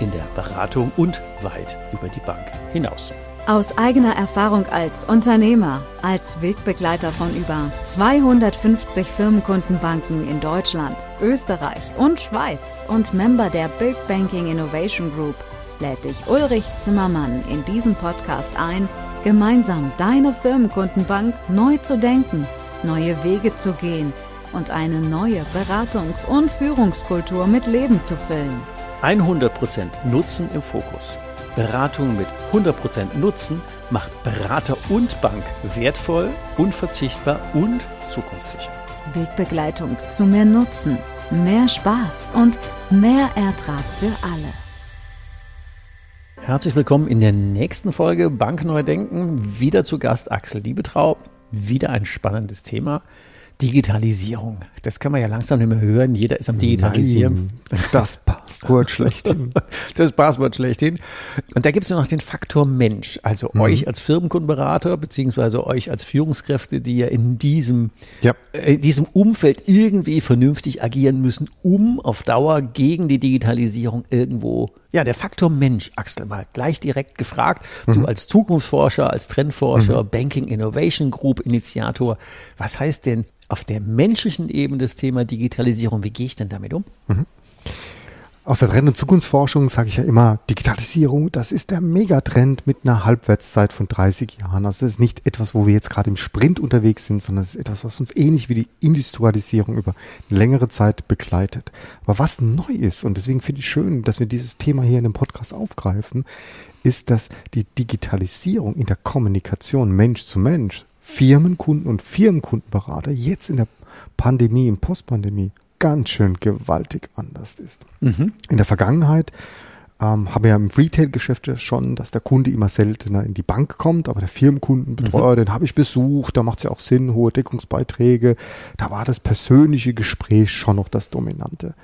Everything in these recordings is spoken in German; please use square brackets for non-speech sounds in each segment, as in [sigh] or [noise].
in der Beratung und weit über die Bank hinaus. Aus eigener Erfahrung als Unternehmer, als Wegbegleiter von über 250 Firmenkundenbanken in Deutschland, Österreich und Schweiz und Member der Big Banking Innovation Group lädt dich Ulrich Zimmermann in diesen Podcast ein, gemeinsam deine Firmenkundenbank neu zu denken, neue Wege zu gehen und eine neue Beratungs- und Führungskultur mit Leben zu füllen. 100% Nutzen im Fokus. Beratung mit 100% Nutzen macht Berater und Bank wertvoll, unverzichtbar und zukunftssicher. Wegbegleitung zu mehr Nutzen, mehr Spaß und mehr Ertrag für alle. Herzlich willkommen in der nächsten Folge Bank Neu Denken. Wieder zu Gast Axel Diebetrau. Wieder ein spannendes Thema. Digitalisierung. Das kann man ja langsam nicht mehr hören. Jeder ist am Digitalisieren. Nein, das Passwort schlechthin. [laughs] das Passwort schlechthin. Und da gibt es ja noch den Faktor Mensch. Also mhm. euch als Firmenkundenberater, beziehungsweise euch als Führungskräfte, die ja in diesem, ja. Äh, diesem Umfeld irgendwie vernünftig agieren müssen, um auf Dauer gegen die Digitalisierung irgendwo ja, der Faktor Mensch, Axel, mal gleich direkt gefragt. Mhm. Du als Zukunftsforscher, als Trendforscher, mhm. Banking Innovation Group Initiator, was heißt denn auf der menschlichen Ebene das Thema Digitalisierung? Wie gehe ich denn damit um? Mhm. Aus der Trend- und Zukunftsforschung sage ich ja immer, Digitalisierung, das ist der Megatrend mit einer Halbwertszeit von 30 Jahren. Also das ist nicht etwas, wo wir jetzt gerade im Sprint unterwegs sind, sondern es ist etwas, was uns ähnlich wie die Industrialisierung über längere Zeit begleitet. Aber was neu ist, und deswegen finde ich schön, dass wir dieses Thema hier in dem Podcast aufgreifen, ist, dass die Digitalisierung in der Kommunikation Mensch zu Mensch, Firmenkunden und Firmenkundenberater jetzt in der Pandemie, in Postpandemie ganz schön gewaltig anders ist. Mhm. In der Vergangenheit ähm, haben wir ja im Retail-Geschäft schon, dass der Kunde immer seltener in die Bank kommt, aber der Firmenkundenbetreuer, mhm. den habe ich besucht, da macht es ja auch Sinn, hohe Deckungsbeiträge. Da war das persönliche Gespräch schon noch das Dominante.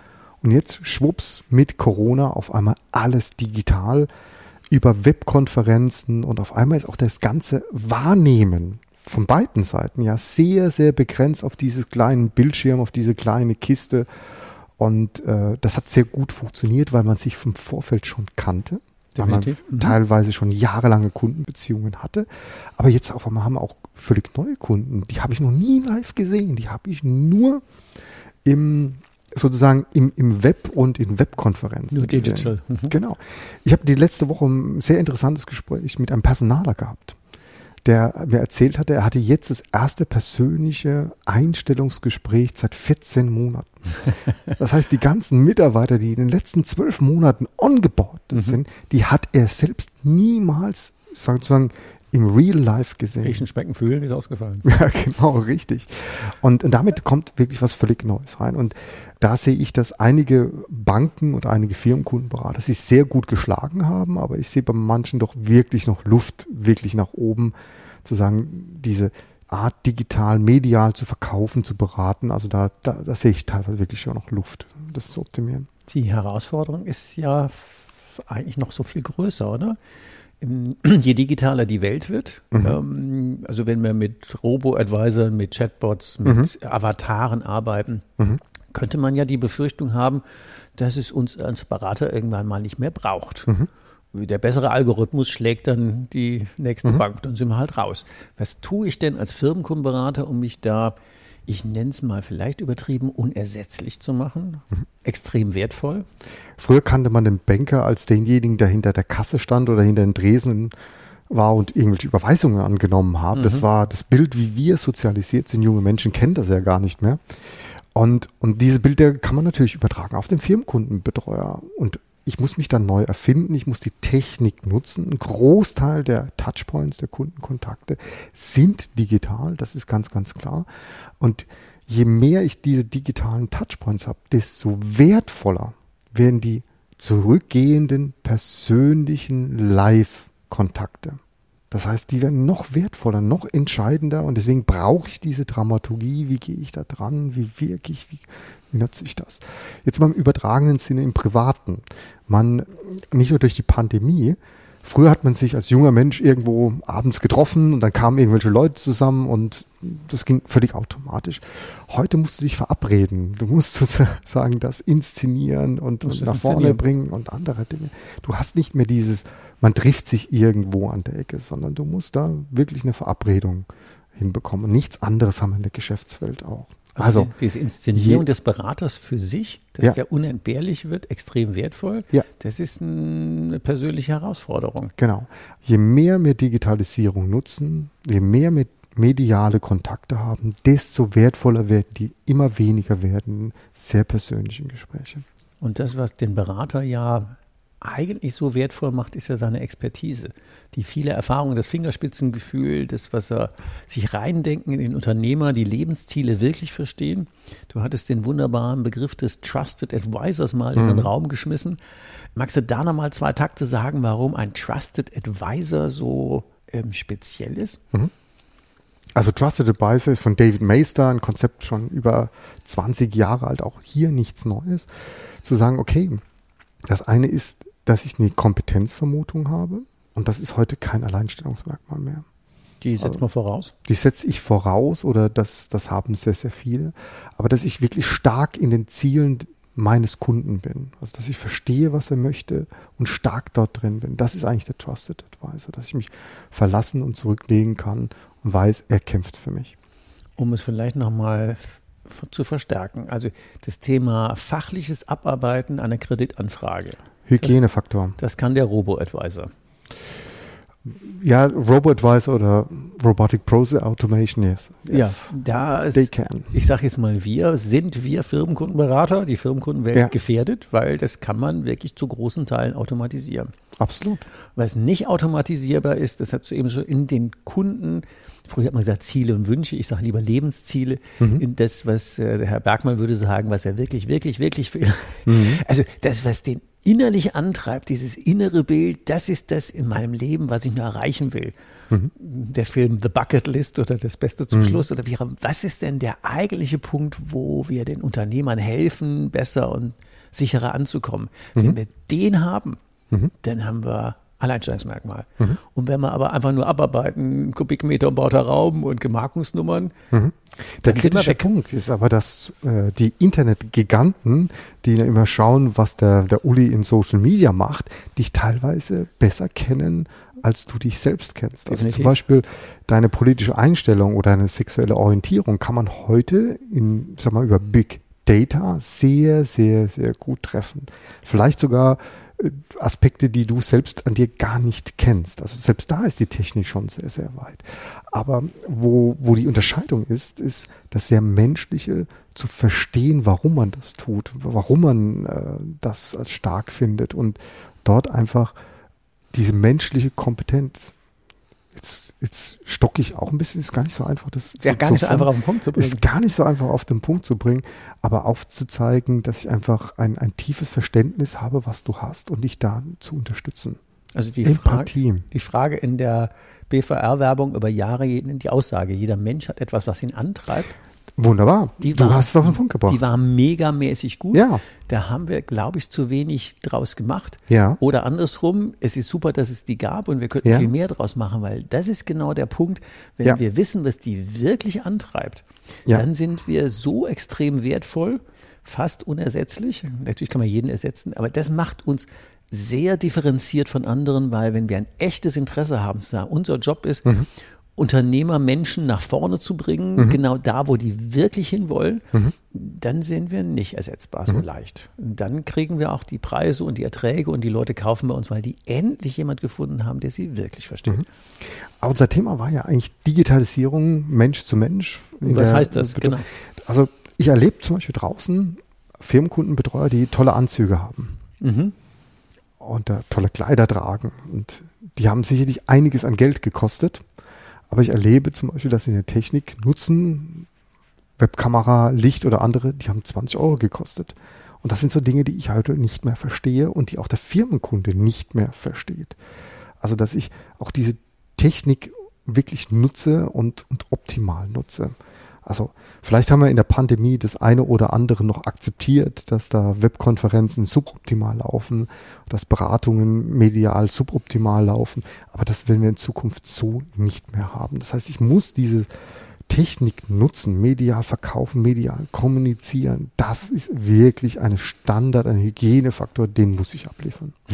Und jetzt schwupps mit Corona auf einmal alles digital über Webkonferenzen und auf einmal ist auch das ganze Wahrnehmen von beiden Seiten ja sehr, sehr begrenzt auf dieses kleinen Bildschirm, auf diese kleine Kiste. Und äh, das hat sehr gut funktioniert, weil man sich vom Vorfeld schon kannte. Definitiv. Weil man mhm. teilweise schon jahrelange Kundenbeziehungen hatte. Aber jetzt auf einmal haben wir auch völlig neue Kunden. Die habe ich noch nie live gesehen. Die habe ich nur im sozusagen im, im Web und in Webkonferenzen. Nur digital. Mhm. Genau. Ich habe die letzte Woche ein sehr interessantes Gespräch mit einem Personaler gehabt der mir erzählt hatte, er hatte jetzt das erste persönliche Einstellungsgespräch seit 14 Monaten. [laughs] Das heißt, die ganzen Mitarbeiter, die in den letzten zwölf Monaten ongeboardet mhm. sind, die hat er selbst niemals sozusagen im Real Life gesehen. Riechen, schmecken, fühlen ist ausgefallen. [laughs] Ja, genau, richtig. Und, und damit kommt wirklich was völlig Neues rein. Und da sehe ich, dass einige Banken und einige Firmenkundenberater sich sehr gut geschlagen haben, aber ich sehe bei manchen doch wirklich noch Luft, wirklich nach oben, zu sagen, diese Art digital, medial zu verkaufen, zu beraten. Also da, da, da sehe ich teilweise wirklich schon noch Luft, das zu optimieren. Die Herausforderung ist ja eigentlich noch so viel größer, oder? [clears throat] je digitaler die Welt wird, mhm. ähm, also wenn wir mit Robo-Advisern, mit Chatbots, mit mhm. Avataren arbeiten, mhm. könnte man ja die Befürchtung haben, dass es uns als Berater irgendwann mal nicht mehr braucht. Mhm. Der bessere Algorithmus schlägt dann die nächste mhm. Bank, dann sind wir halt raus. Was tue ich denn als Firmenkundenberater, um mich da ich nenne es mal vielleicht übertrieben, unersetzlich zu machen. Mhm. Extrem wertvoll. Früher kannte man den Banker als denjenigen, der hinter der Kasse stand oder hinter den Dresen war und irgendwelche Überweisungen angenommen hat. Mhm. Das war das Bild, wie wir sozialisiert sind. Junge Menschen kennen das ja gar nicht mehr. Und, und diese Bilder kann man natürlich übertragen auf den Firmenkundenbetreuer. Und ich muss mich dann neu erfinden, ich muss die Technik nutzen. Ein Großteil der Touchpoints, der Kundenkontakte sind digital, das ist ganz, ganz klar. Und je mehr ich diese digitalen Touchpoints habe, desto wertvoller werden die zurückgehenden persönlichen Live-Kontakte. Das heißt, die werden noch wertvoller, noch entscheidender und deswegen brauche ich diese Dramaturgie. Wie gehe ich da dran? Wie wirke ich? Wie, nutze ich das? Jetzt mal im übertragenen Sinne im Privaten. Man, nicht nur durch die Pandemie, Früher hat man sich als junger Mensch irgendwo abends getroffen und dann kamen irgendwelche Leute zusammen und das ging völlig automatisch. Heute musst du dich verabreden. Du musst [laughs] sozusagen das inszenieren und, und nach vorne bringen und andere Dinge. Du hast nicht mehr dieses, man trifft sich irgendwo an der Ecke, sondern du musst da wirklich eine Verabredung hinbekommen. Und nichts anderes haben wir in der Geschäftswelt auch. Also, also diese Inszenierung des Beraters für sich, dass ja. der unentbehrlich wird, extrem wertvoll, ja. das ist eine persönliche Herausforderung. Genau. Je mehr wir Digitalisierung nutzen, je mehr wir mediale Kontakte haben, desto wertvoller werden die immer weniger werden, sehr persönlichen Gespräche. Und das, was den Berater ja eigentlich so wertvoll macht, ist ja seine Expertise. Die viele Erfahrungen, das Fingerspitzengefühl, das, was er sich reindenken in den Unternehmer, die Lebensziele wirklich verstehen. Du hattest den wunderbaren Begriff des Trusted Advisors mal mhm. in den mhm. Raum geschmissen. Magst du da nochmal zwei Takte sagen, warum ein Trusted Advisor so ähm, speziell ist? Mhm. Also Trusted Advisor ist von David Meister, ein Konzept schon über 20 Jahre alt, auch hier nichts Neues. Zu sagen, okay, das eine ist dass ich eine Kompetenzvermutung habe. Und das ist heute kein Alleinstellungsmerkmal mehr. Die setzt man voraus? Die setze ich voraus oder das, das haben sehr, sehr viele. Aber dass ich wirklich stark in den Zielen meines Kunden bin. Also dass ich verstehe, was er möchte und stark dort drin bin. Das ist eigentlich der Trusted Advisor, dass ich mich verlassen und zurücklegen kann und weiß, er kämpft für mich. Um es vielleicht nochmal zu verstärken. Also das Thema fachliches Abarbeiten einer Kreditanfrage. Hygienefaktor. Das, das kann der Robo-Advisor. Ja, Robo-Advisor oder Robotic Process Automation, yes. yes. Ja, da ist, They can. ich sage jetzt mal wir, sind wir Firmenkundenberater, die Firmenkundenwelt ja. gefährdet, weil das kann man wirklich zu großen Teilen automatisieren. Absolut. Es nicht automatisierbar ist, das hat du eben schon in den Kunden, früher hat man gesagt Ziele und Wünsche, ich sage lieber Lebensziele, mhm. in das, was äh, Herr Bergmann würde sagen, was er wirklich, wirklich, wirklich will. Mhm. [laughs] Also das, was den innerlich antreibt, dieses innere Bild, das ist das in meinem Leben, was ich nur erreichen will. Mhm. Der Film The Bucket List oder das Beste zum mhm. Schluss oder wie, was ist denn der eigentliche Punkt, wo wir den Unternehmern helfen, besser und sicherer anzukommen? Mhm. Wenn wir den haben, mhm. dann haben wir Alleinstellungsmerkmal. Mhm. Und wenn wir aber einfach nur abarbeiten, Kubikmeter umbauter Raum und Gemarkungsnummern, mhm. Der kritische Punkt ist aber, dass äh, die Internetgiganten, die immer schauen, was der, der Uli in Social Media macht, dich teilweise besser kennen, als du dich selbst kennst. Also zum Beispiel deine politische Einstellung oder eine sexuelle Orientierung kann man heute in, sag mal, über Big Data sehr, sehr, sehr gut treffen. Vielleicht sogar Aspekte, die du selbst an dir gar nicht kennst. Also selbst da ist die Technik schon sehr, sehr weit. Aber wo, wo die Unterscheidung ist, ist das sehr menschliche zu verstehen, warum man das tut, warum man äh, das als stark findet und dort einfach diese menschliche Kompetenz Jetzt, jetzt stocke ich auch ein bisschen, ist gar nicht so einfach, das ja, gar nicht so einfach auf den Punkt zu bringen. Ist gar nicht so einfach auf den Punkt zu bringen, aber aufzuzeigen, dass ich einfach ein, ein tiefes Verständnis habe, was du hast und dich da zu unterstützen. Also die, Frage, die Frage in der BVR-Werbung über Jahre, die Aussage, jeder Mensch hat etwas, was ihn antreibt. Wunderbar. Die du war, hast es auf den Punkt gebracht. Die war megamäßig gut. Ja. Da haben wir, glaube ich, zu wenig draus gemacht. Ja. Oder andersrum, es ist super, dass es die gab und wir könnten ja. viel mehr draus machen, weil das ist genau der Punkt, wenn ja. wir wissen, was die wirklich antreibt, ja. dann sind wir so extrem wertvoll, fast unersetzlich. Natürlich kann man jeden ersetzen, aber das macht uns sehr differenziert von anderen, weil wenn wir ein echtes Interesse haben, zu sagen, unser Job ist, mhm. Unternehmer Menschen nach vorne zu bringen, mhm. genau da, wo die wirklich hinwollen, mhm. dann sind wir nicht ersetzbar so mhm. leicht. dann kriegen wir auch die Preise und die Erträge und die Leute kaufen bei uns, weil die endlich jemand gefunden haben, der sie wirklich versteht. Mhm. Aber unser Thema war ja eigentlich Digitalisierung Mensch zu Mensch. Was heißt das? Genau. Also ich erlebe zum Beispiel draußen Firmenkundenbetreuer, die tolle Anzüge haben mhm. und äh, tolle Kleider tragen und die haben sicherlich einiges an Geld gekostet aber ich erlebe zum Beispiel, dass sie eine Technik nutzen, Webkamera, Licht oder andere, die haben 20 Euro gekostet. Und das sind so Dinge, die ich heute nicht mehr verstehe und die auch der Firmenkunde nicht mehr versteht. Also, dass ich auch diese Technik wirklich nutze und, und optimal nutze. Also vielleicht haben wir in der Pandemie das eine oder andere noch akzeptiert, dass da Webkonferenzen suboptimal laufen, dass Beratungen medial suboptimal laufen, aber das werden wir in Zukunft so nicht mehr haben. Das heißt, ich muss diese Technik nutzen, medial verkaufen, medial kommunizieren, das ist wirklich ein Standard, ein Hygienefaktor, den muss ich abliefern. [laughs]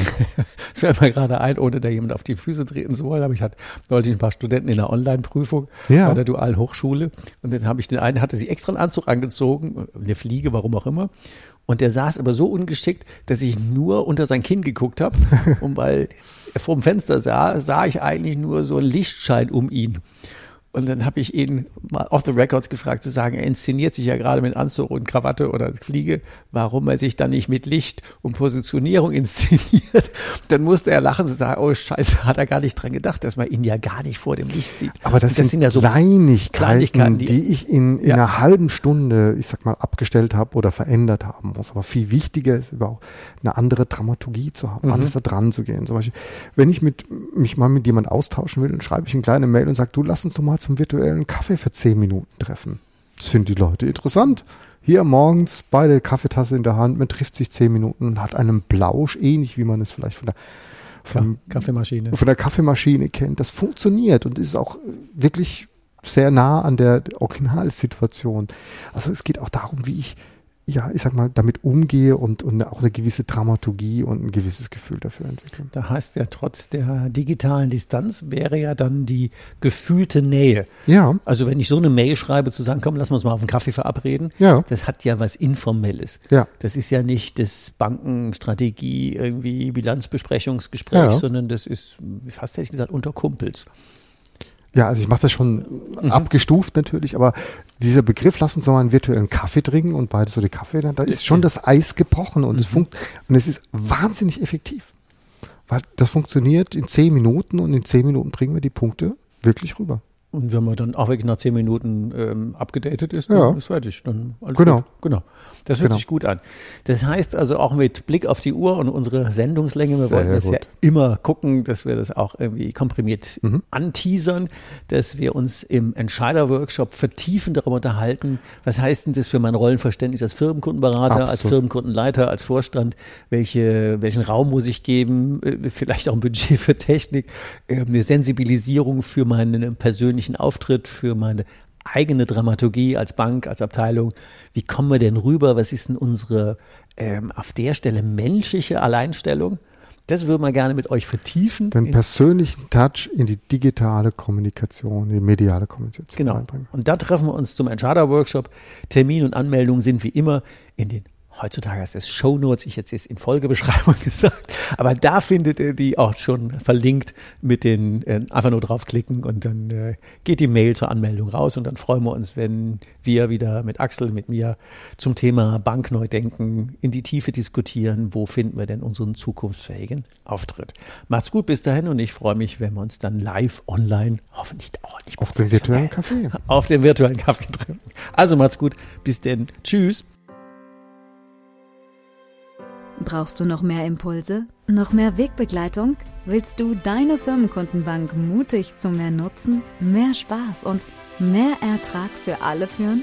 das fällt mir gerade ein, ohne da jemand auf die Füße treten zu wollen, aber ich hatte neulich ein paar Studenten in der Online-Prüfung ja. bei der Dualen Hochschule und dann habe ich den einen, hatte sich extra einen Anzug angezogen, eine Fliege, warum auch immer, und der saß aber so ungeschickt, dass ich nur unter sein Kinn geguckt habe. [laughs] Und weil er vor dem Fenster sah, sah ich eigentlich nur so einen Lichtschein um ihn. Und dann habe ich ihn mal off the records gefragt, zu sagen, er inszeniert sich ja gerade mit Anzug und Krawatte oder Fliege, warum er sich dann nicht mit Licht und Positionierung [laughs] inszeniert. Dann musste er lachen und sagen, oh Scheiße, hat er gar nicht dran gedacht, dass man ihn ja gar nicht vor dem Licht sieht. Aber das, das sind, sind, ja so Kleinigkeiten, Kleinigkeiten die, die, ich in, in ja. einer halben Stunde, ich sag mal, abgestellt habe oder verändert haben muss. Aber viel wichtiger ist überhaupt eine andere Dramaturgie zu haben, mhm. anders da dran zu gehen. Zum Beispiel, wenn ich mit, mich mal mit jemand austauschen will, dann schreibe ich eine kleine Mail und sage, du lass uns doch mal zum virtuellen Kaffee für zehn Minuten treffen. Das finden die Leute interessant. Hier morgens beide Kaffeetasse in der Hand, man trifft sich zehn Minuten und hat einen Blausch, ähnlich wie man es vielleicht von der von, Kaffeemaschine. von der Kaffeemaschine kennt. Das funktioniert und ist auch wirklich sehr nah an der Originalsituation. Also es geht auch darum, wie ich ja, ich sag mal, damit umgehe und, und auch eine gewisse Dramaturgie und ein gewisses Gefühl dafür entwickle. Da heißt ja, trotz der digitalen Distanz wäre ja dann die gefühlte Nähe. Ja. Also wenn ich so eine Mail schreibe, zu sagen, komm, lass uns mal auf einen Kaffee verabreden, ja. das hat ja was Informelles. Ja. Das ist ja nicht das Bankenstrategie, irgendwie Bilanzbesprechungsgespräch, ja. sondern das ist, fast hätte ich gesagt, unter Kumpels. Ja, also ich mache das schon mhm. abgestuft natürlich, aber dieser Begriff, lass uns mal einen virtuellen Kaffee trinken und beide so die Kaffee, da ist schon das Eis gebrochen und, mhm. es, funkt, und es ist wahnsinnig effektiv. Weil das funktioniert in zehn Minuten und in zehn Minuten bringen wir die Punkte wirklich rüber. Und wenn man dann auch wirklich nach zehn Minuten ähm, abgedatet ist, dann ja. ist fertig. Dann alles genau. Gut. Genau. Das hört genau. sich gut an. Das heißt also auch mit Blick auf die Uhr und unsere Sendungslänge, wir Sehr wollen das gut. ja immer gucken, dass wir das auch irgendwie komprimiert mhm. anteasern, dass wir uns im Entscheider-Workshop vertiefend darüber unterhalten, was heißt denn das für mein Rollenverständnis als Firmenkundenberater, Absolut. als Firmenkundenleiter, als Vorstand, welche, welchen Raum muss ich geben, äh, vielleicht auch ein Budget für Technik, äh, eine Sensibilisierung für meinen persönlichen persönlichen Auftritt, für meine eigene Dramaturgie als Bank, als Abteilung. Wie kommen wir denn rüber? Was ist denn unsere ähm, auf der Stelle menschliche Alleinstellung? Das würden wir gerne mit euch vertiefen. Den persönlichen Touch in die digitale Kommunikation, die mediale Kommunikation genau. Einbringen. Und da treffen wir uns zum Entscheider-Workshop. Termin und Anmeldung sind wie immer in den heutzutage heißt es Show Notes, ich hätte es in Folgebeschreibung [laughs] gesagt, aber da findet ihr die auch schon verlinkt mit den, äh, einfach nur draufklicken und dann äh, geht die Mail zur Anmeldung raus und dann freuen wir uns, wenn wir wieder mit Axel, mit mir zum Thema Bankneudenken in die Tiefe diskutieren, wo finden wir denn unseren zukunftsfähigen Auftritt. Macht's gut bis dahin und ich freue mich, wenn wir uns dann live online, hoffentlich auch nicht auf dem virtuellen Kaffee, auf dem virtuellen Kaffee treffen. Also macht's gut, bis denn, tschüss. Brauchst du noch mehr Impulse? Noch mehr Wegbegleitung? Willst du deine Firmenkundenbank mutig zu mehr Nutzen, mehr Spaß und mehr Ertrag für alle führen?